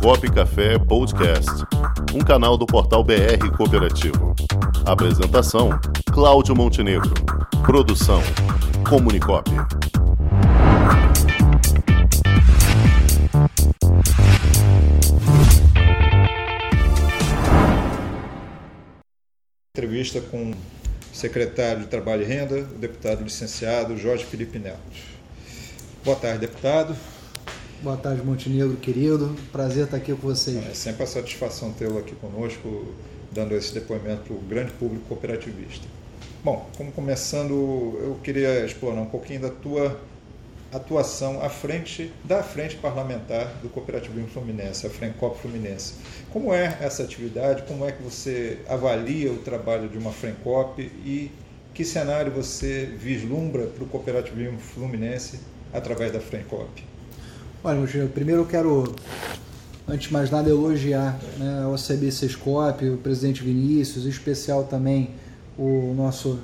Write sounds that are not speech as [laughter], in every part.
Comunicop Café Podcast, um canal do portal BR Cooperativo. Apresentação: Cláudio Montenegro. Produção: Comunicop. Entrevista com o secretário de Trabalho e Renda, o deputado licenciado Jorge Felipe Neto. Boa tarde, deputado. Boa tarde, Montenegro, querido. Prazer estar aqui com vocês. É sempre a satisfação tê-lo aqui conosco, dando esse depoimento para o grande público cooperativista. Bom, como começando, eu queria explorar um pouquinho da tua atuação à frente da frente parlamentar do cooperativismo fluminense, a Frencop Fluminense. Como é essa atividade? Como é que você avalia o trabalho de uma Frencop e que cenário você vislumbra para o cooperativismo fluminense através da Frencop? Olha, Montenegro, primeiro eu quero, antes de mais nada, elogiar né, a OCB Sescop, o presidente Vinícius, em especial também o nosso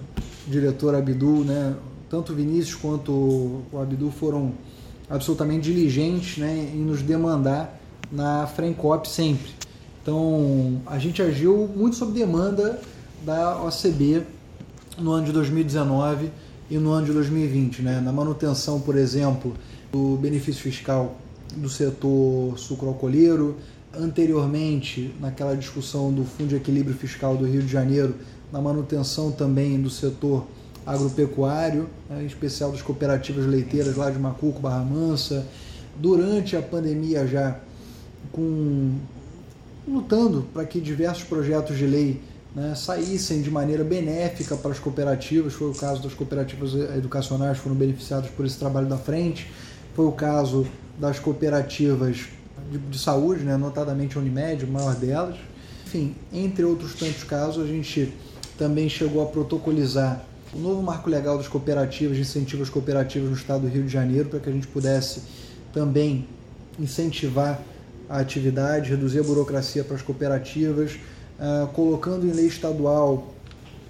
diretor Abdul, né? Tanto o Vinícius quanto o Abdul foram absolutamente diligentes né, em nos demandar na Frencop sempre. Então, a gente agiu muito sob demanda da OCB no ano de 2019 e no ano de 2020, né? na manutenção, por exemplo, do benefício fiscal do setor sucroalcooleiro, anteriormente naquela discussão do Fundo de Equilíbrio Fiscal do Rio de Janeiro, na manutenção também do setor agropecuário, né, em especial das cooperativas leiteiras lá de Macuco, Barra Mansa, durante a pandemia já com lutando para que diversos projetos de lei né, saíssem de maneira benéfica para as cooperativas, foi o caso das cooperativas educacionais que foram beneficiadas por esse trabalho da frente, foi o caso das cooperativas de, de saúde, né, notadamente a Unimed, o maior delas. Enfim, entre outros tantos casos, a gente também chegou a protocolizar o novo marco legal das cooperativas, de incentivo às cooperativas no estado do Rio de Janeiro, para que a gente pudesse também incentivar a atividade, reduzir a burocracia para as cooperativas, uh, colocando em lei estadual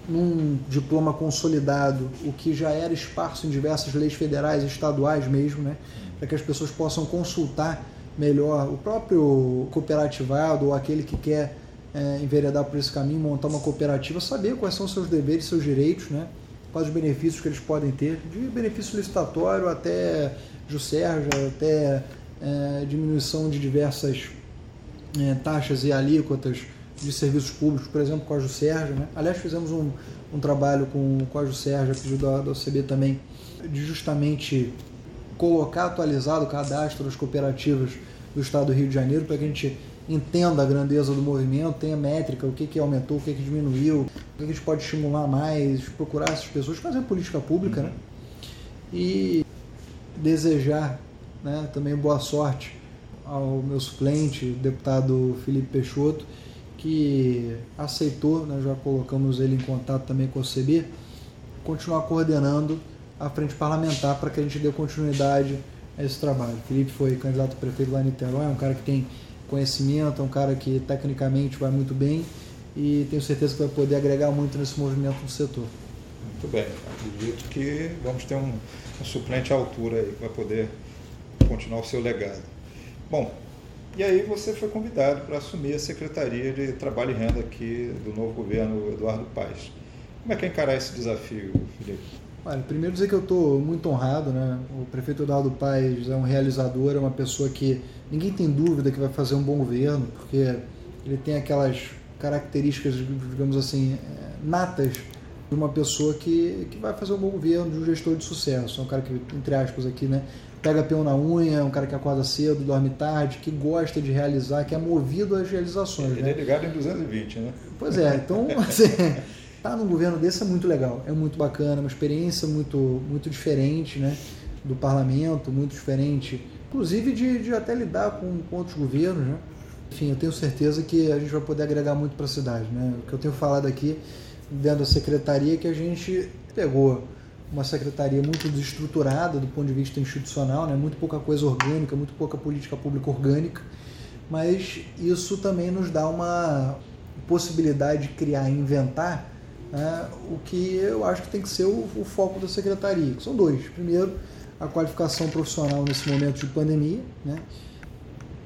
num diploma consolidado, o que já era esparso em diversas leis federais e estaduais mesmo, né, para que as pessoas possam consultar melhor o próprio cooperativado ou aquele que quer é, enveredar por esse caminho, montar uma cooperativa, saber quais são seus deveres, seus direitos, né, quais os benefícios que eles podem ter, de benefício licitatório até Juscerja, até é, diminuição de diversas é, taxas e alíquotas de serviços públicos, por exemplo, com a Juscerja. Né? Aliás, fizemos um, um trabalho com, com a Juscerja, pedido da, da OCB também, de justamente colocar atualizado o cadastro das cooperativas do Estado do Rio de Janeiro para que a gente entenda a grandeza do movimento, tenha métrica, o que, que aumentou, o que, que diminuiu, o que, que a gente pode estimular mais, procurar essas pessoas, fazer política pública, né? E desejar né, também boa sorte ao meu suplente, deputado Felipe Peixoto, que aceitou, né, já colocamos ele em contato também com o CB, continuar coordenando a frente parlamentar para que a gente dê continuidade a esse trabalho. O Felipe foi candidato a prefeito lá em Niterói, é um cara que tem conhecimento, é um cara que tecnicamente vai muito bem e tenho certeza que vai poder agregar muito nesse movimento do setor. Muito bem, acredito que vamos ter um, um suplente à altura aí que vai poder continuar o seu legado. Bom, e aí você foi convidado para assumir a Secretaria de Trabalho e Renda aqui do novo governo Eduardo Paes. Como é que é encarar esse desafio, Felipe? Olha, primeiro dizer que eu estou muito honrado, né? O prefeito Eduardo Paes é um realizador, é uma pessoa que ninguém tem dúvida que vai fazer um bom governo, porque ele tem aquelas características, digamos assim, é, natas de uma pessoa que, que vai fazer um bom governo, de um gestor de sucesso. É um cara que, entre aspas aqui, né? pega peão na unha, é um cara que acorda cedo, dorme tarde, que gosta de realizar, que é movido às realizações. Ele né? é ligado em 220, né? Pois é, então [laughs] assim, tá num governo desse é muito legal, é muito bacana, uma experiência muito, muito diferente né, do parlamento, muito diferente, inclusive de, de até lidar com, com outros governos. Né? Enfim, eu tenho certeza que a gente vai poder agregar muito para a cidade. Né? O que eu tenho falado aqui dentro da secretaria é que a gente pegou uma secretaria muito desestruturada do ponto de vista institucional, né? muito pouca coisa orgânica, muito pouca política pública orgânica, mas isso também nos dá uma possibilidade de criar e inventar né? o que eu acho que tem que ser o, o foco da secretaria, são dois. Primeiro, a qualificação profissional nesse momento de pandemia, né?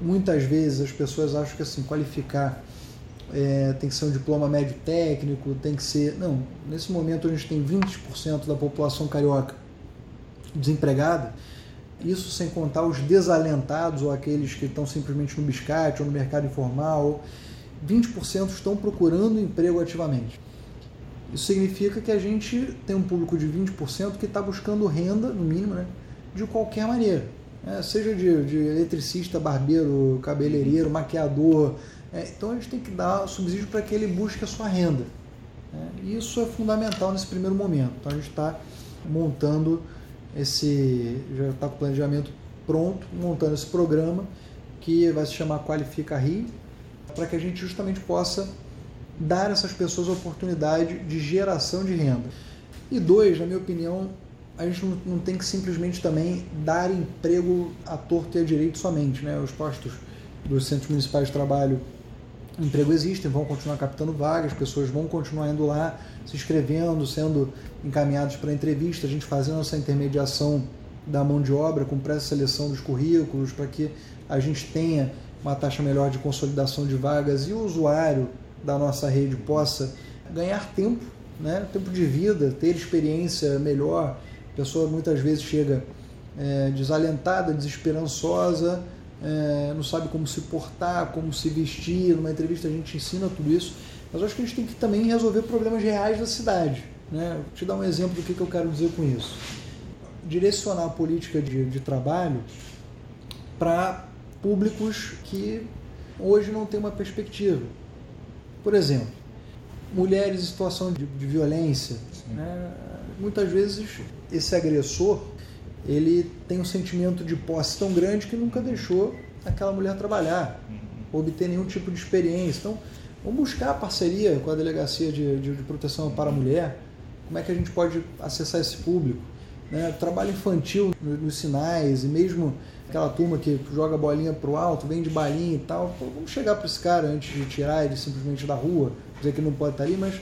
muitas vezes as pessoas acham que assim, qualificar é, tem que ser um diploma médio técnico, tem que ser. Não, nesse momento a gente tem 20% da população carioca desempregada, isso sem contar os desalentados ou aqueles que estão simplesmente no biscate ou no mercado informal. 20% estão procurando emprego ativamente. Isso significa que a gente tem um público de 20% que está buscando renda, no mínimo, né, de qualquer maneira. É, seja de, de, eletricista, barbeiro, cabeleireiro, maquiador. É, então a gente tem que dar subsídio para que ele busque a sua renda. É, isso é fundamental nesse primeiro momento. Então a gente está montando esse. já está com o planejamento pronto, montando esse programa que vai se chamar Qualifica Rio, para que a gente justamente possa dar a essas pessoas a oportunidade de geração de renda. E dois, na minha opinião, a gente não, tem que simplesmente também dar emprego à torto e à direito somente. Né? Os postos dos centros municipais de trabalho, emprego existem, vão continuar captando vagas, as pessoas vão continuar indo lá, se inscrevendo, sendo encaminhados para entrevista, a gente fazendo essa intermediação da mão de obra com pré-seleção dos currículos para que a gente tenha uma taxa melhor de consolidação de vagas e o usuário da nossa rede possa ganhar tempo, né? tempo de vida, ter experiência melhor. A pessoa muitas vezes chega é, desalentada, desesperançosa, é, não sabe como se portar, como se vestir. Numa entrevista a gente ensina tudo isso, mas acho que a gente tem que também resolver problemas reais da cidade. Né? Vou te dar um exemplo do que, que eu quero dizer com isso. Direcionar a política de, de trabalho para públicos que hoje não têm uma perspectiva. Por exemplo, mulheres em situação de, de violência. Né? Muitas vezes esse agressor ele tem um sentimento de posse tão grande que nunca deixou aquela mulher trabalhar, uhum. obter nenhum tipo de experiência. Então, vamos buscar parceria com a Delegacia de, de, de Proteção para a Mulher. Como é que a gente pode acessar esse público? Né? Trabalho infantil nos sinais e mesmo aquela turma que joga bolinha pro alto, vende balinha e tal. Pô, vamos chegar para esse cara antes de tirar ele simplesmente da rua, dizer que não pode estar ali, mas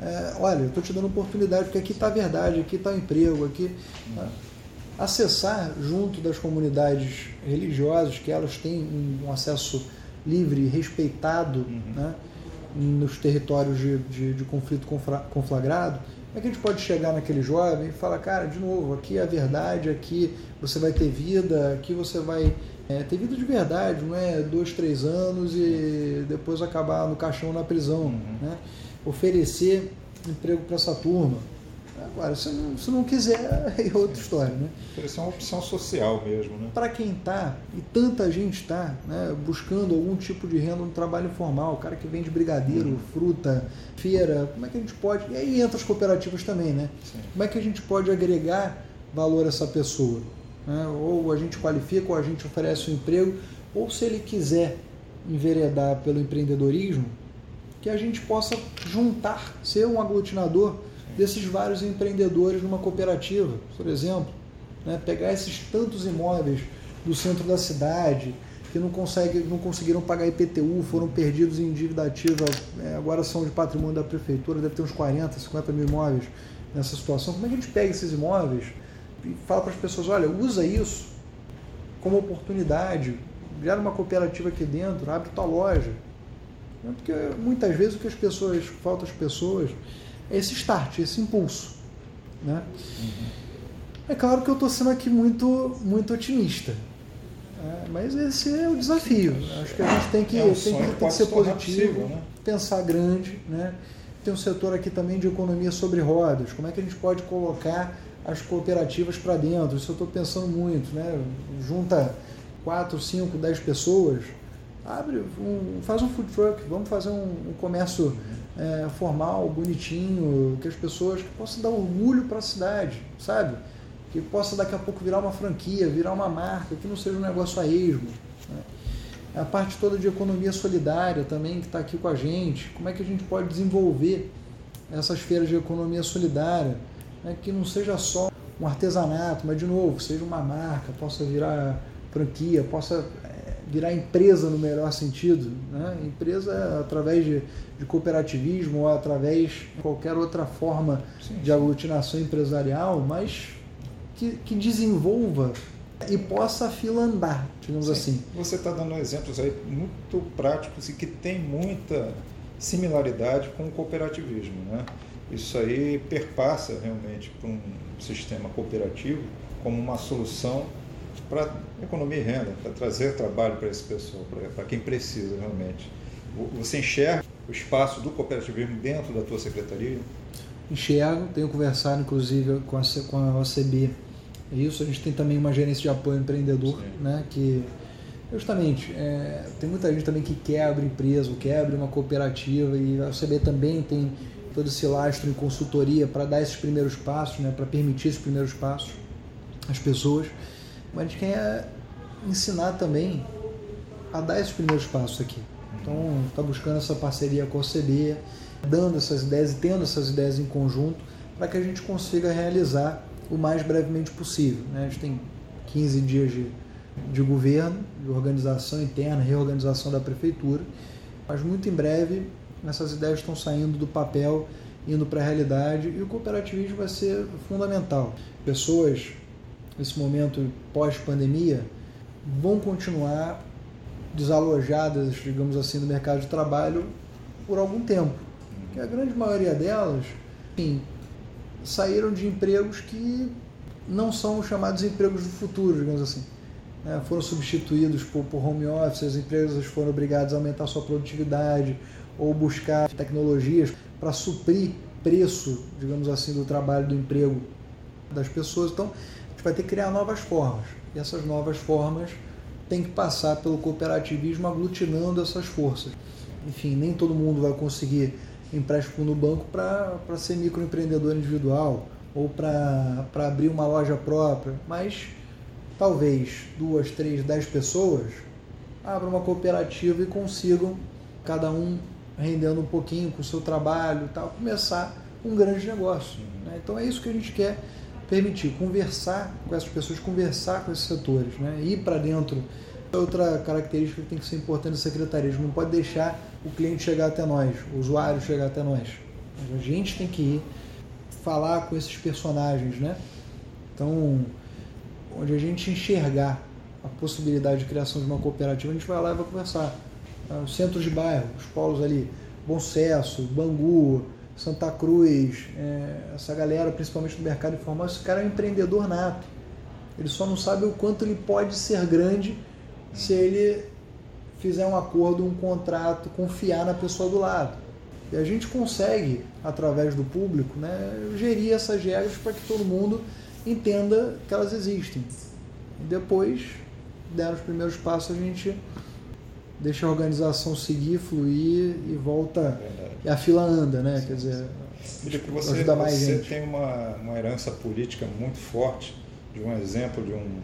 é, olha, eu estou te dando oportunidade, porque aqui está a verdade, aqui está o emprego, aqui. Tá? Acessar junto das comunidades religiosas, que elas têm um acesso livre e respeitado uhum. né, nos territórios de, de, de conflito conflagrado, como é que a gente pode chegar naquele jovem e falar, cara, de novo, aqui é a verdade, aqui você vai ter vida, aqui você vai é, ter vida de verdade, não é dois, três anos e depois acabar no caixão na prisão. Uhum. Né? Oferecer emprego para essa turma. Agora, se não, se não quiser, [laughs] é outra história, né? Oferecer uma opção social mesmo, né? Para quem está, e tanta gente está, né, buscando algum tipo de renda no trabalho informal, o cara que vende brigadeiro, uhum. fruta, feira, como é que a gente pode... E aí entra as cooperativas também, né? Sim. Como é que a gente pode agregar valor a essa pessoa? Né? Ou a gente qualifica, ou a gente oferece um emprego, ou se ele quiser enveredar pelo empreendedorismo, que a gente possa juntar, ser um aglutinador desses vários empreendedores numa cooperativa, por exemplo. Né? Pegar esses tantos imóveis do centro da cidade que não, consegue, não conseguiram pagar IPTU, foram perdidos em dívida ativa, é, agora são de patrimônio da prefeitura, deve ter uns 40, 50 mil imóveis nessa situação. Como é que a gente pega esses imóveis e fala para as pessoas, olha, usa isso como oportunidade, gera uma cooperativa aqui dentro, abre tua loja. Porque muitas vezes o que as pessoas, falta às pessoas esse start, esse impulso. Né? É claro que eu estou sendo aqui muito, muito otimista. É, mas esse é o desafio. Acho que a gente tem que, é um tem que, tem que ser positivo, possível, né? pensar grande. Né? Tem um setor aqui também de economia sobre rodas. Como é que a gente pode colocar as cooperativas para dentro? Isso eu estou pensando muito. Né? Junta 4, 5, 10 pessoas, abre, um, faz um food truck, vamos fazer um, um comércio é, formal, bonitinho, que as pessoas que possam dar orgulho para a cidade, sabe? Que possa daqui a pouco virar uma franquia, virar uma marca, que não seja um negócio a esmo. Né? A parte toda de economia solidária também que está aqui com a gente, como é que a gente pode desenvolver essas feiras de economia solidária, né? que não seja só um artesanato, mas de novo, seja uma marca, possa virar franquia, possa virar empresa no melhor sentido. Né? Empresa através de, de cooperativismo ou através de qualquer outra forma sim, de aglutinação empresarial, mas que, que desenvolva e possa a fila andar, digamos Sim. assim. Você está dando exemplos aí muito práticos e que tem muita similaridade com o cooperativismo. Né? Isso aí perpassa realmente para um sistema cooperativo como uma solução para economia e renda, para trazer trabalho para esse pessoal, para quem precisa realmente. Você enxerga o espaço do cooperativismo dentro da tua secretaria? Enxergo, tenho conversado inclusive com a, com a OCB isso, a gente tem também uma gerência de apoio empreendedor, Sim. né, que justamente é, tem muita gente também que quer abrir empresa, quer abrir uma cooperativa e a OCB também tem todo esse lastro em consultoria para dar esses primeiros passos, né, para permitir esses primeiros passos às pessoas. Mas a gente quer ensinar também a dar esses primeiros passos aqui. Então, está buscando essa parceria com a OCB, dando essas ideias e tendo essas ideias em conjunto para que a gente consiga realizar o mais brevemente possível. Né? A gente tem 15 dias de, de governo, de organização interna, reorganização da prefeitura, mas muito em breve essas ideias estão saindo do papel, indo para a realidade e o cooperativismo vai ser fundamental. Pessoas, nesse momento pós-pandemia, vão continuar desalojadas, digamos assim, do mercado de trabalho por algum tempo. Porque a grande maioria delas, enfim, saíram de empregos que não são os chamados empregos do futuro, digamos assim. É, foram substituídos por, por home office, as empresas foram obrigadas a aumentar sua produtividade ou buscar tecnologias para suprir preço, digamos assim, do trabalho, do emprego das pessoas. Então, vai ter que criar novas formas. E essas novas formas têm que passar pelo cooperativismo aglutinando essas forças. Enfim, nem todo mundo vai conseguir empréstimo no banco para ser microempreendedor individual ou para abrir uma loja própria, mas talvez duas, três, dez pessoas abram uma cooperativa e consigam, cada um rendendo um pouquinho com o seu trabalho e tal, começar um grande negócio. Né? Então é isso que a gente quer permitir, conversar com essas pessoas, conversar com esses setores, né? ir para dentro Outra característica que tem que ser importante da secretaria, não pode deixar o cliente chegar até nós, o usuário chegar até nós. A gente tem que ir falar com esses personagens, né? Então, onde a gente enxergar a possibilidade de criação de uma cooperativa, a gente vai lá e vai conversar. Ah, os centros de bairro, os polos ali, Bom Sucesso, Bangu, Santa Cruz, é, essa galera, principalmente do mercado informal, esse cara é um empreendedor nato. Ele só não sabe o quanto ele pode ser grande se ele fizer um acordo, um contrato, confiar na pessoa do lado. E a gente consegue, através do público, né, gerir essas regras para que todo mundo entenda que elas existem. E depois, der os primeiros passos, a gente deixa a organização seguir, fluir e volta. E a fila anda, né? Sim, Quer dizer, que você, ajuda mais você tem uma, uma herança política muito forte de um exemplo de um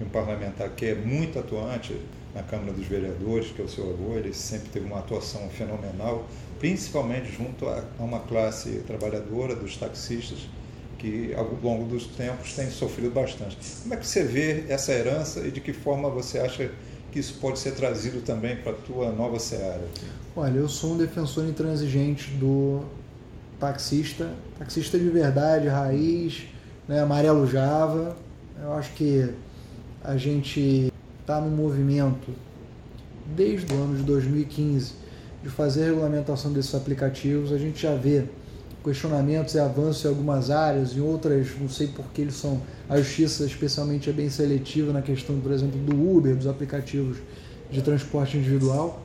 um parlamentar que é muito atuante na Câmara dos Vereadores, que é o seu avô, ele sempre teve uma atuação fenomenal, principalmente junto a uma classe trabalhadora dos taxistas, que ao longo dos tempos tem sofrido bastante. Como é que você vê essa herança e de que forma você acha que isso pode ser trazido também para a tua nova seara? Olha, eu sou um defensor intransigente do taxista, taxista de verdade, raiz, né, amarelo Java. Eu acho que a gente está no movimento desde o ano de 2015 de fazer a regulamentação desses aplicativos. A gente já vê questionamentos e avanços em algumas áreas, em outras, não sei porque eles são. A justiça, especialmente, é bem seletiva na questão, por exemplo, do Uber, dos aplicativos de transporte individual,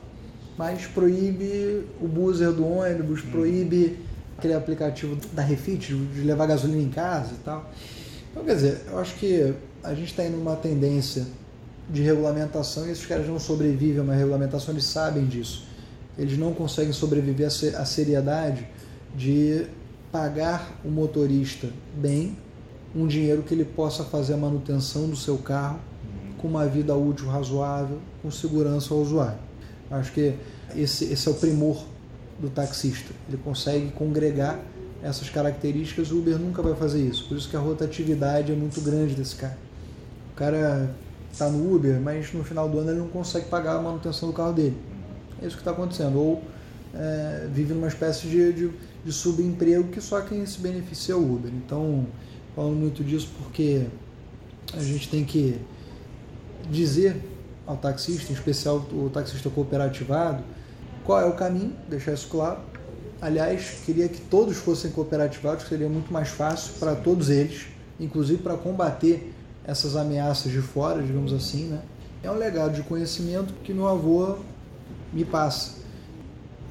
mas proíbe o buzzer do ônibus, hum. proíbe aquele aplicativo da Refit, de levar gasolina em casa e tal. Então, quer dizer, eu acho que a gente está indo numa tendência de regulamentação e esses caras não sobrevivem a uma regulamentação, eles sabem disso. Eles não conseguem sobreviver à seriedade de pagar o motorista bem um dinheiro que ele possa fazer a manutenção do seu carro com uma vida útil razoável, com segurança ao usuário. Acho que esse, esse é o primor do taxista. Ele consegue congregar essas características, o Uber nunca vai fazer isso. Por isso que a rotatividade é muito grande desse cara. O cara está no Uber, mas no final do ano ele não consegue pagar a manutenção do carro dele. É isso que está acontecendo. Ou é, vive numa espécie de, de, de, subemprego que só quem se beneficia é o Uber. Então, falando muito disso porque a gente tem que dizer ao taxista, em especial o taxista cooperativado, qual é o caminho, deixar isso claro. Aliás, queria que todos fossem cooperativados, que seria muito mais fácil para todos eles, inclusive para combater essas ameaças de fora, digamos assim, né? É um legado de conhecimento que meu avô me passa.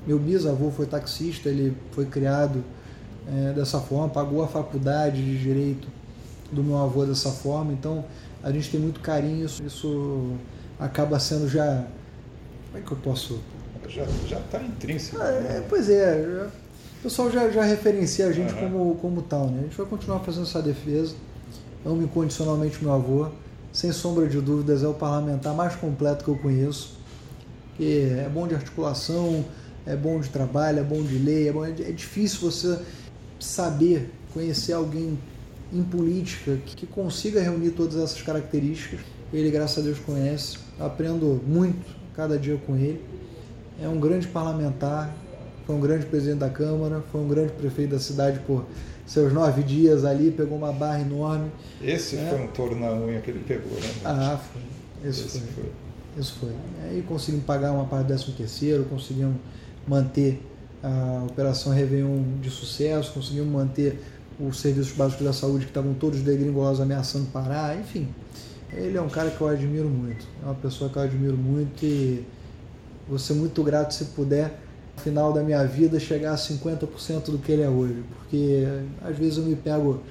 Meu bisavô foi taxista, ele foi criado é, dessa forma, pagou a faculdade de direito do meu avô dessa forma, então a gente tem muito carinho, isso, isso acaba sendo já. Como é que eu posso. Já está intrínseco. Ah, é, pois é, já, o pessoal já, já referencia a gente uhum. como, como tal, né? A gente vai continuar fazendo essa defesa. Amo incondicionalmente meu avô, sem sombra de dúvidas, é o parlamentar mais completo que eu conheço. Que é bom de articulação, é bom de trabalho, é bom de lei, é, bom, é difícil você saber, conhecer alguém em política que consiga reunir todas essas características. Ele, graças a Deus, conhece. Aprendo muito cada dia com ele. É um grande parlamentar, foi um grande presidente da Câmara, foi um grande prefeito da cidade por seus nove dias ali, pegou uma barra enorme. Esse é. foi um touro na unha que ele pegou, né? Ah, foi. Esse, Esse foi. foi. Isso foi. Aí conseguimos pagar uma parte do 13 terceiro, conseguimos manter a Operação Réveillon de sucesso, conseguimos manter os serviços básicos da saúde que estavam todos degringolados ameaçando parar, enfim. Ele é um cara que eu admiro muito, é uma pessoa que eu admiro muito e vou ser muito grato se puder, no final da minha vida, chegar a 50% do que ele é hoje, porque às vezes eu me pego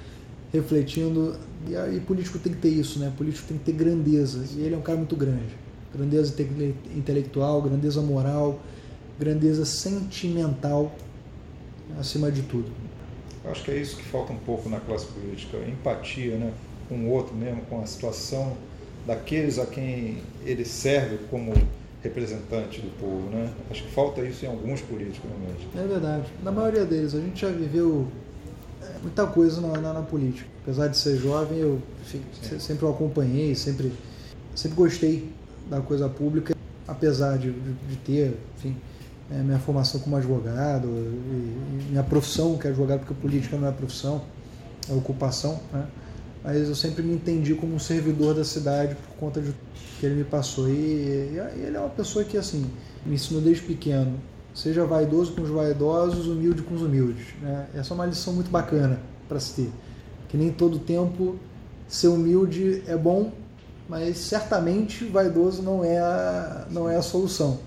refletindo, e, e político tem que ter isso, né? Político tem que ter grandeza, e ele é um cara muito grande. Grandeza intelectual, grandeza moral, grandeza sentimental acima de tudo. Eu acho que é isso que falta um pouco na classe política, empatia né, com o outro mesmo, com a situação daqueles a quem ele serve como representante do povo. Né? Acho que falta isso em alguns políticos, realmente. É verdade. Na maioria deles, a gente já viveu é, muita coisa na, na, na política. Apesar de ser jovem, eu sempre o acompanhei, sempre, sempre gostei da coisa pública, apesar de, de, de ter, enfim, é, minha formação como advogado, e, e minha profissão, que é advogado, porque política não é profissão, é ocupação, né? mas eu sempre me entendi como um servidor da cidade por conta de que ele me passou. E, e, ele é uma pessoa que, assim, me ensinou desde pequeno, seja vaidoso com os vaidosos, humilde com os humildes. Né? Essa é uma lição muito bacana para se ter, que nem todo tempo ser humilde é bom, mas certamente vaidoso não é a, não é a solução.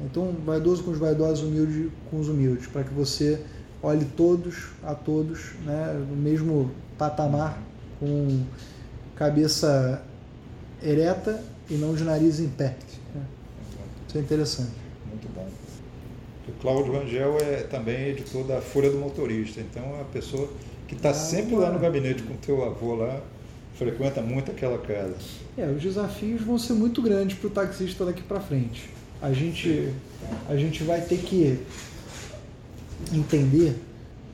Então, vaidoso com os vaidosos, humilde com os humildes, para que você olhe todos a todos né, no mesmo patamar, com cabeça ereta e não de nariz em pé. Né? Isso é interessante. Muito bom. O Cláudio Rangel é também editor da Folha do Motorista, então é uma pessoa que está ah, sempre lá no gabinete com o teu avô lá, frequenta muito aquela casa. É, os desafios vão ser muito grandes para o taxista daqui para frente a gente, a gente vai ter que entender.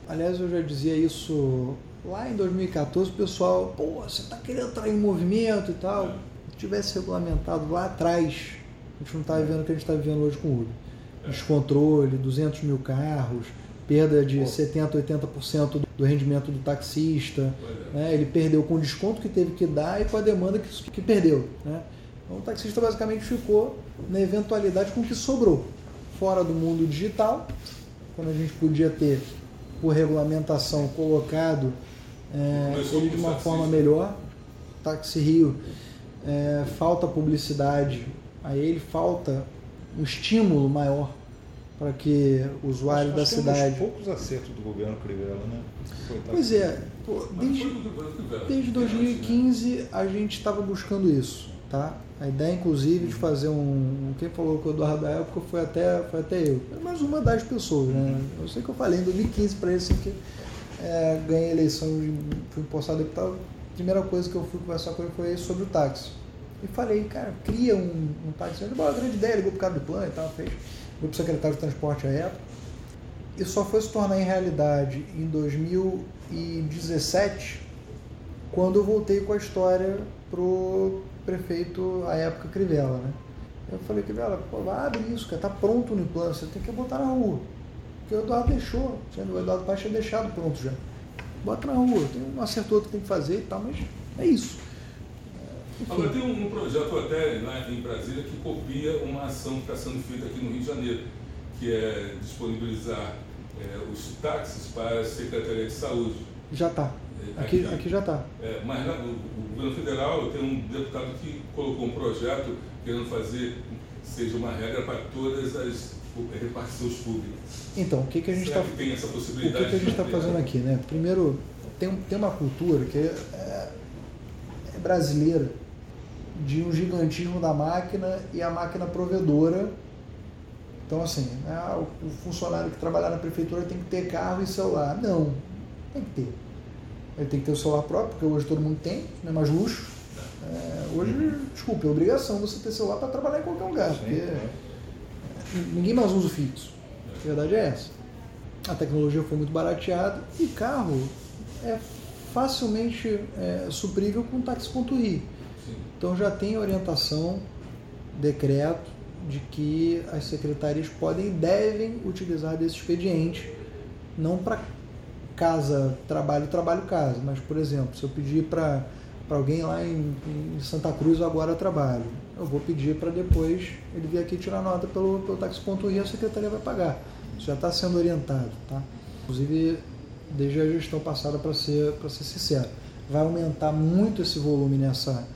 Aliás, eu já dizia isso lá em 2014, o pessoal, pô, você está querendo entrar em movimento e tal. Se tivesse regulamentado lá atrás, a gente não está vivendo o que a gente está vivendo hoje com o Uber. Descontrole, 200 mil carros, perda de 70%, 80% do rendimento do taxista. Né? Ele perdeu com o desconto que teve que dar e com a demanda que, que perdeu. Né? Então o taxista basicamente ficou na eventualidade com o que sobrou, fora do mundo digital, quando a gente podia ter, por regulamentação, colocado é, ele de uma forma melhor. Táxi Rio é, falta publicidade a ele, falta um estímulo maior para que o usuário da cidade. Tem poucos acertos do governo Crivella, né? Pois é, pô, desde, desde 2015 a gente estava buscando isso, tá? A ideia, inclusive, de fazer um. Quem falou com o Eduardo da época foi até, foi até eu. Mas uma das pessoas, né? Eu sei que eu falei em 2015 para ele assim, que é, ganhei a eleição, fui postado deputado. A primeira coisa que eu fui conversar com ele foi sobre o táxi. E falei, cara, cria um, um táxi. Ele falou, grande ideia, ligou pro cara do plano e tal, fez. Ligou pro secretário de transporte à época. E só foi se tornar em realidade em 2017, quando eu voltei com a história pro prefeito, à época, Crivella, né? Eu falei, Crivella, pô, abre isso, cara, tá pronto no plano, você tem que botar na rua. Porque o Eduardo deixou, o Eduardo Paes tinha deixado pronto já. Bota na rua, tem um acerto que tem que fazer e tal, mas é isso. Agora tem um, um projeto até lá em Brasília que copia uma ação que está sendo feita aqui no Rio de Janeiro, que é disponibilizar é, os táxis para a Secretaria de Saúde. Já está. Aqui, aqui, aqui, já está. É, mas o, o, governo federal tem um deputado que colocou um projeto querendo fazer seja uma regra para todas as repartições públicas. Então, o que, que a gente está tem essa possibilidade? O que, que a gente está fazendo aqui, né? Primeiro, tem, tem uma cultura que é, é brasileira de um gigantismo da máquina e a máquina provedora. Então, assim, né, o funcionário que trabalhar na prefeitura tem que ter carro e celular. Não, tem que ter. Ele tem que ter o celular próprio, porque hoje todo mundo tem, não é mais luxo. É, hoje, desculpe, é obrigação você ter celular para trabalhar em qualquer lugar, porque é. ninguém mais usa o fixo. A verdade é essa. A tecnologia foi muito barateada e carro é facilmente é, suprível com táxi.ri. Então já tem orientação, decreto, de que as secretarias podem e devem utilizar desse expediente, não para casa, trabalho, trabalho, casa, mas, por exemplo, se eu pedir para alguém lá em, em, Santa Cruz agora trabalho, eu vou pedir para depois ele vir aqui tirar nota pelo, pelo e a secretaria vai pagar. Isso já está sendo orientado, tá? Inclusive, desde a gestão passada, para ser, ser sincero, vai aumentar muito esse volume nessa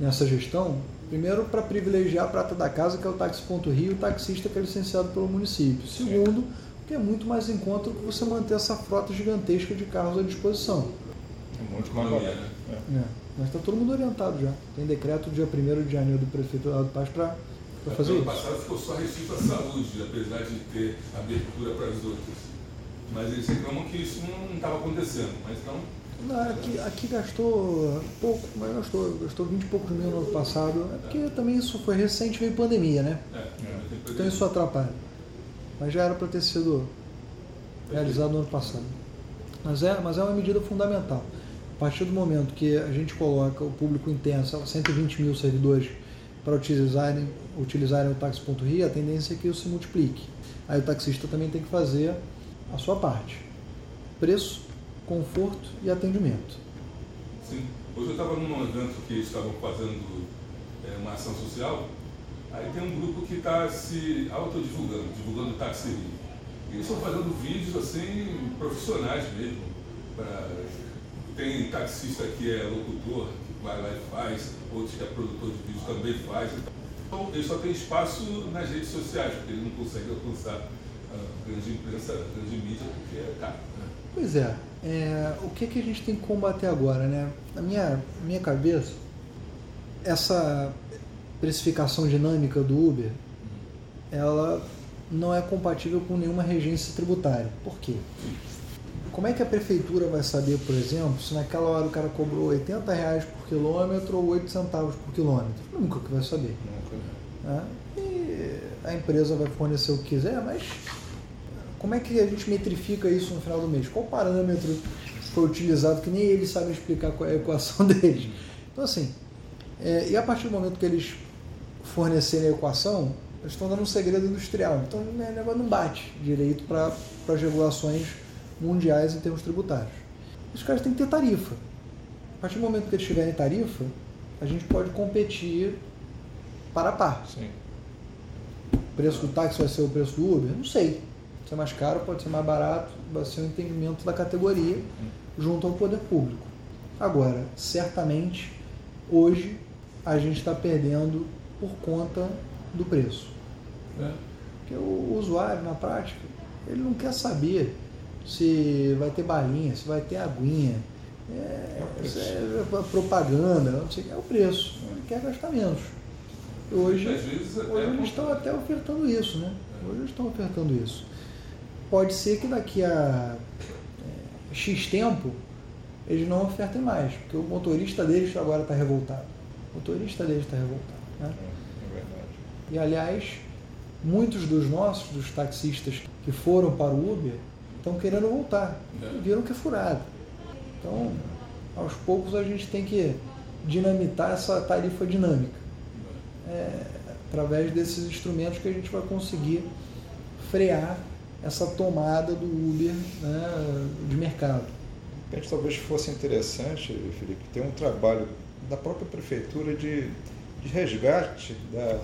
nessa gestão, primeiro para privilegiar a prata da casa, que é o táxi.rio, o taxista que é licenciado pelo município. Segundo, que é muito mais em conta você manter essa frota gigantesca de carros à disposição. É muito mais barato. Né? É. É. Mas está todo mundo orientado já. Tem decreto dia 1 de janeiro do prefeito do Paz para fazer isso. No passado ficou só restrito à saúde, apesar de ter abertura para as outras. Mas eles reclamam que isso não estava acontecendo. Mas então Aqui, aqui gastou pouco, mas gastou, gastou 20 e poucos mil no ano passado. É porque também isso foi recente, veio pandemia, né? É, é. Então isso atrapalha. Mas já era para ter sido realizado no ano passado. Mas é, mas é uma medida fundamental. A partir do momento que a gente coloca o público intenso, 120 mil servidores, para utilizarem, utilizarem o táxi.ri, a tendência é que isso se multiplique. Aí o taxista também tem que fazer a sua parte. Preço conforto e atendimento. Sim. Hoje eu estava num evento que estavam fazendo é, uma ação social, aí tem um grupo que está se autodivulgando, divulgando táxi E eles estão fazendo vídeos assim, profissionais mesmo. Pra... Tem taxista que é locutor, que vai lá e faz, outros que é produtor de vídeo também faz. Então ele só tem espaço nas redes sociais, porque ele não consegue alcançar a grande imprensa, a grande mídia, porque é caro. Né? Pois é, é, o que, que a gente tem que combater agora, né? Na minha, minha cabeça, essa precificação dinâmica do Uber, ela não é compatível com nenhuma regência tributária. Por quê? Como é que a prefeitura vai saber, por exemplo, se naquela hora o cara cobrou 80 reais por quilômetro ou 8 centavos por quilômetro? Nunca que vai saber. Nunca. É? E a empresa vai fornecer o que quiser, mas como é que a gente metrifica isso no final do mês? Qual parâmetro foi utilizado que nem eles sabem explicar qual é a equação [laughs] deles? Então, assim, é, e a partir do momento que eles fornecerem a equação, eles estão dando um segredo industrial. Então, né, o negócio não bate direito para as regulações mundiais em termos tributários. Os caras têm que ter tarifa. A partir do momento que eles tiverem tarifa, a gente pode competir para a par. Sim. O preço do táxi vai ser o preço do Uber? Não sei ser mais caro, pode ser mais barato, vai ser um entendimento da categoria junto ao poder público. Agora, certamente, hoje a gente está perdendo por conta do preço. É. Porque o usuário, na prática, ele não quer saber se vai ter balinha, se vai ter aguinha. É, é, é propaganda, não sei, é o preço. Ele quer gastar menos. Hoje, hoje eles estão até ofertando isso, né? Hoje eles estão ofertando isso pode ser que daqui a é, X tempo eles não ofertem mais, porque o motorista deles agora está revoltado. O motorista deles está revoltado. Né? É. E aliás, muitos dos nossos, dos taxistas que foram para o Uber, estão querendo voltar. É. Viram que é furado. Então, aos poucos a gente tem que dinamitar essa tarifa dinâmica. É, através desses instrumentos que a gente vai conseguir frear essa tomada do Uber né, de mercado. Talvez fosse interessante, Felipe, ter um trabalho da própria prefeitura de, de resgate da,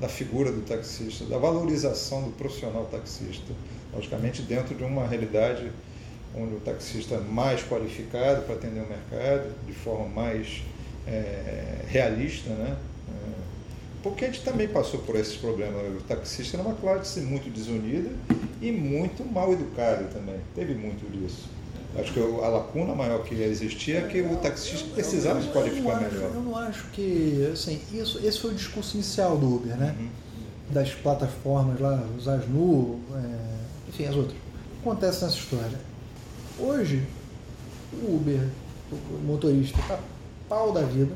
da figura do taxista, da valorização do profissional taxista. Logicamente, dentro de uma realidade onde o taxista é mais qualificado para atender o mercado, de forma mais é, realista, né? É, porque a gente também passou por esses problemas. O taxista era uma classe muito desunida e muito mal educada também. Teve muito disso. Acho que a lacuna maior que existia é que o taxista precisava se qualificar melhor. Eu não acho que, assim, isso, esse foi o discurso inicial do Uber, né? Uhum. Das plataformas lá, os Asnu, é, enfim, as outras. O que acontece nessa história? Hoje, o Uber, o motorista, tá pau da vida,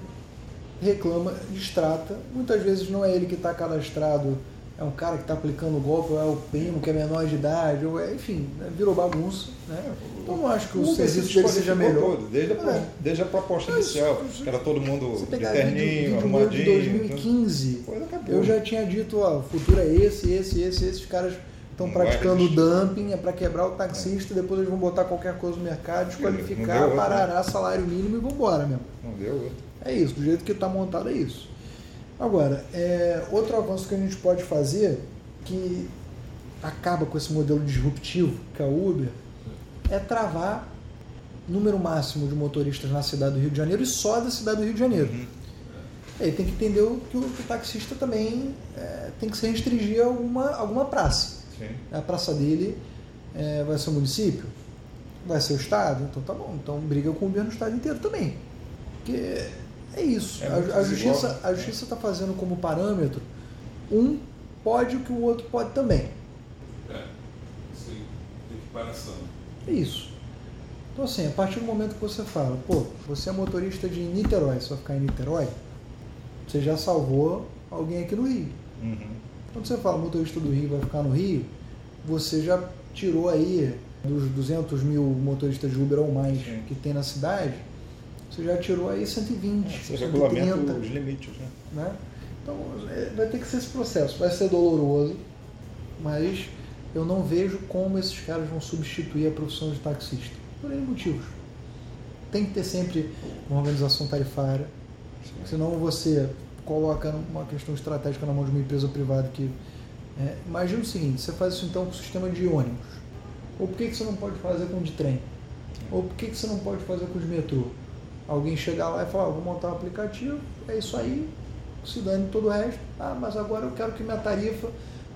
reclama, distrata. Muitas vezes não é ele que está cadastrado, é um cara que está aplicando o golpe, ou é o primo que é menor de idade, ou é, enfim, né, virou bagunça. Né? Então não acho que o, o serviço dele seja melhor. Todo, desde, a, é. desde a proposta Mas, inicial, que era todo mundo de terninho, arrumadinho. Em 2015, então, eu já tinha dito, ó, o futuro é esse, esse, esse, esses caras estão praticando dumping, é para quebrar o taxista, é. depois eles vão botar qualquer coisa no mercado, desqualificar, parará salário mínimo e vão embora mesmo. Não deu outro. É isso, do jeito que está montado é isso. Agora, é, outro avanço que a gente pode fazer, que acaba com esse modelo disruptivo que é o Uber, é travar número máximo de motoristas na cidade do Rio de Janeiro e só da cidade do Rio de Janeiro. Uhum. Aí tem que entender que o, que o taxista também é, tem que se restringir a alguma, alguma praça. Sim. A praça dele é, vai ser o município, vai ser o estado, então tá bom. Então briga com o governo do estado inteiro também. Porque é isso. É a, a, justiça a justiça está fazendo como parâmetro um pode o que o outro pode também. É, sim, equiparação. É isso. Então assim, a partir do momento que você fala, pô, você é motorista de Niterói, você vai ficar em Niterói, você já salvou alguém aqui no Rio. Uhum. Quando você fala motorista do Rio vai ficar no Rio, você já tirou aí dos 200 mil motoristas de Uber ou mais Sim. que tem na cidade, você já tirou aí 120, é, você 130. os limites, né? né? Então é, vai ter que ser esse processo. Vai ser doloroso, mas eu não vejo como esses caras vão substituir a profissão de taxista. Por N motivos. Tem que ter sempre uma organização tarifária, Sim. senão você coloca uma questão estratégica na mão de uma empresa privada que. É, imagina o seguinte, você faz isso então com o sistema de ônibus. Ou por que, que você não pode fazer com o de trem? Ou por que, que você não pode fazer com os metrô? Alguém chegar lá e falar, vou montar um aplicativo, é isso aí, se dane todo o resto. Ah, mas agora eu quero que minha tarifa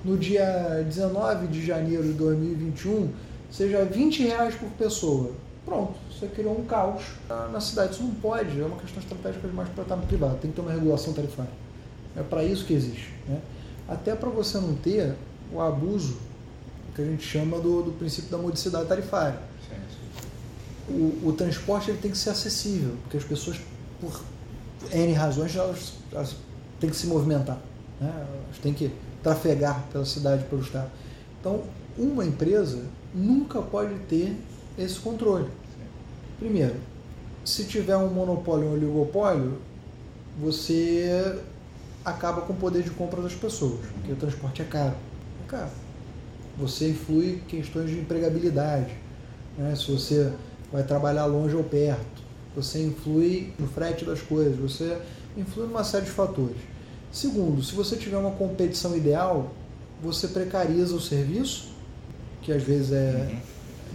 no dia 19 de janeiro de 2021 seja 20 reais por pessoa. Pronto, você criou um caos na cidade. Isso não pode, é uma questão estratégica demais para estar no privado, tem que ter uma regulação tarifária. É para isso que existe. Né? Até para você não ter o abuso que a gente chama do, do princípio da modicidade tarifária o, o transporte ele tem que ser acessível, porque as pessoas, por N razões, elas, elas têm que se movimentar, né? elas têm que trafegar pela cidade, pelo estado. Então, uma empresa nunca pode ter esse controle. Primeiro, se tiver um monopólio um oligopólio, você acaba com o poder de compra das pessoas, porque o transporte é caro. É caro. Você influi questões de empregabilidade. Né? Se você vai trabalhar longe ou perto, você influi no frete das coisas, você influi numa série de fatores. Segundo, se você tiver uma competição ideal, você precariza o serviço, que às vezes é uhum.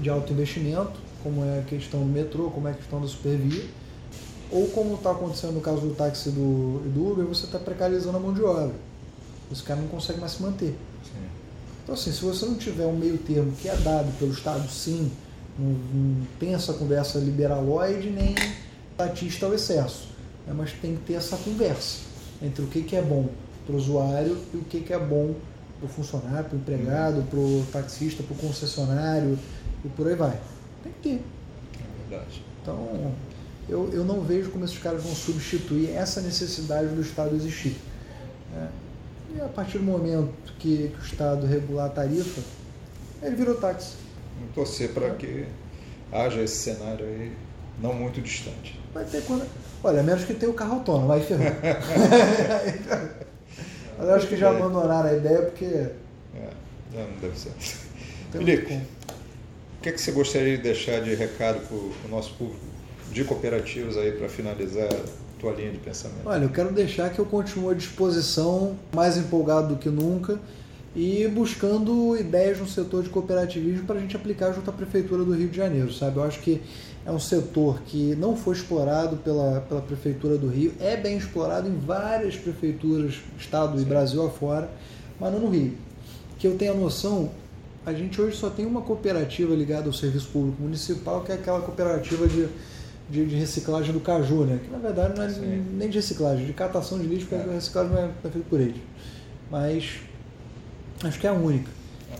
de alto investimento, como é a questão do metrô, como é a questão da supervia, ou como está acontecendo no caso do táxi do, do Uber, você está precarizando a mão de obra. Esse cara não consegue mais se manter. Sim. Então, assim, se você não tiver um meio termo que é dado pelo Estado, sim, não, não tem essa conversa liberaloide nem tatista ao excesso. Né? Mas tem que ter essa conversa entre o que, que é bom para o usuário e o que, que é bom para o funcionário, para o empregado, para o taxista, para o concessionário e por aí vai. Tem que ter. É verdade. Então, eu, eu não vejo como esses caras vão substituir essa necessidade do Estado existir. Né? E a partir do momento que, que o Estado regular a tarifa, ele virou táxi torcer para que haja esse cenário aí não muito distante. Vai ter quando. Olha, menos que tenha o carro autônomo, aí ferrou. [laughs] Mas eu acho que já abandonaram a ideia porque. É, não deve ser. Felipe, o que, é que você gostaria de deixar de recado para o nosso público de cooperativas aí para finalizar tua linha de pensamento? Olha, eu quero deixar que eu continuo à disposição, mais empolgado do que nunca e buscando ideias no setor de cooperativismo para a gente aplicar junto à Prefeitura do Rio de Janeiro, sabe? Eu acho que é um setor que não foi explorado pela, pela Prefeitura do Rio, é bem explorado em várias prefeituras, Estado Sim. e Brasil afora, mas não no Rio. Que eu tenho a noção, a gente hoje só tem uma cooperativa ligada ao Serviço Público Municipal, que é aquela cooperativa de, de, de reciclagem do Caju, né? que na verdade não é Sim. nem de reciclagem, de catação de lixo, porque é. a reciclagem não é, é feita por eles. Mas acho que é a única.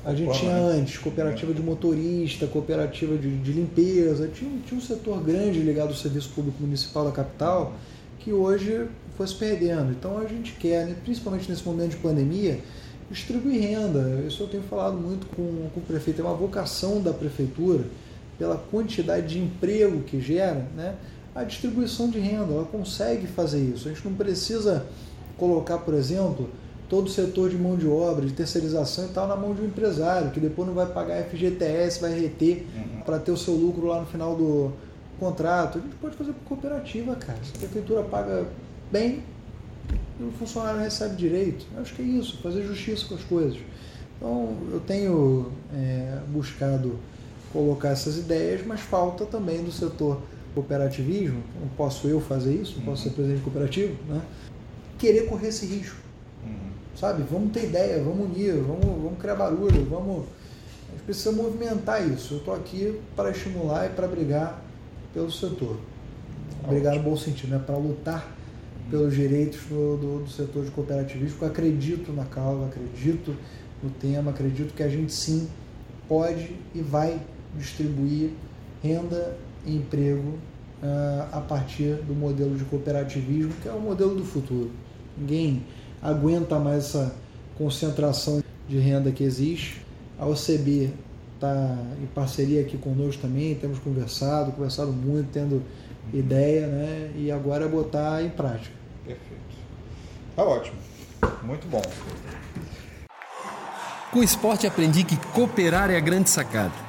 A gente tinha antes cooperativa de motorista, cooperativa de, de limpeza, tinha, tinha um setor grande ligado ao serviço público municipal da capital que hoje foi se perdendo. Então a gente quer, né, principalmente nesse momento de pandemia, distribuir renda. Isso eu tenho falado muito com, com o prefeito, é uma vocação da prefeitura, pela quantidade de emprego que gera, né, a distribuição de renda. Ela consegue fazer isso. A gente não precisa colocar, por exemplo, todo o setor de mão de obra, de terceirização e tal na mão de um empresário, que depois não vai pagar FGTS, vai reter uhum. para ter o seu lucro lá no final do contrato. A gente pode fazer por cooperativa, cara. Se a prefeitura paga bem, o funcionário recebe direito. Eu acho que é isso, fazer justiça com as coisas. Então, eu tenho é, buscado colocar essas ideias, mas falta também do setor cooperativismo, não posso eu fazer isso, não posso ser presidente cooperativo, né? querer correr esse risco sabe? Vamos ter ideia, vamos unir, vamos, vamos criar barulho, vamos. A gente precisa movimentar isso. Eu estou aqui para estimular e para brigar pelo setor. Brigar no bom sentido, né? para lutar pelos direitos do, do, do, setor de cooperativismo. Eu acredito na causa, acredito no tema, acredito que a gente sim pode e vai distribuir renda e emprego uh, a partir do modelo de cooperativismo, que é o modelo do futuro. Ninguém aguenta mais essa concentração de renda que existe. A OCB está em parceria aqui conosco também, temos conversado, conversado muito, tendo ideia, né? E agora é botar em prática. Perfeito. Tá ótimo. Muito bom. Com o esporte aprendi que cooperar é a grande sacada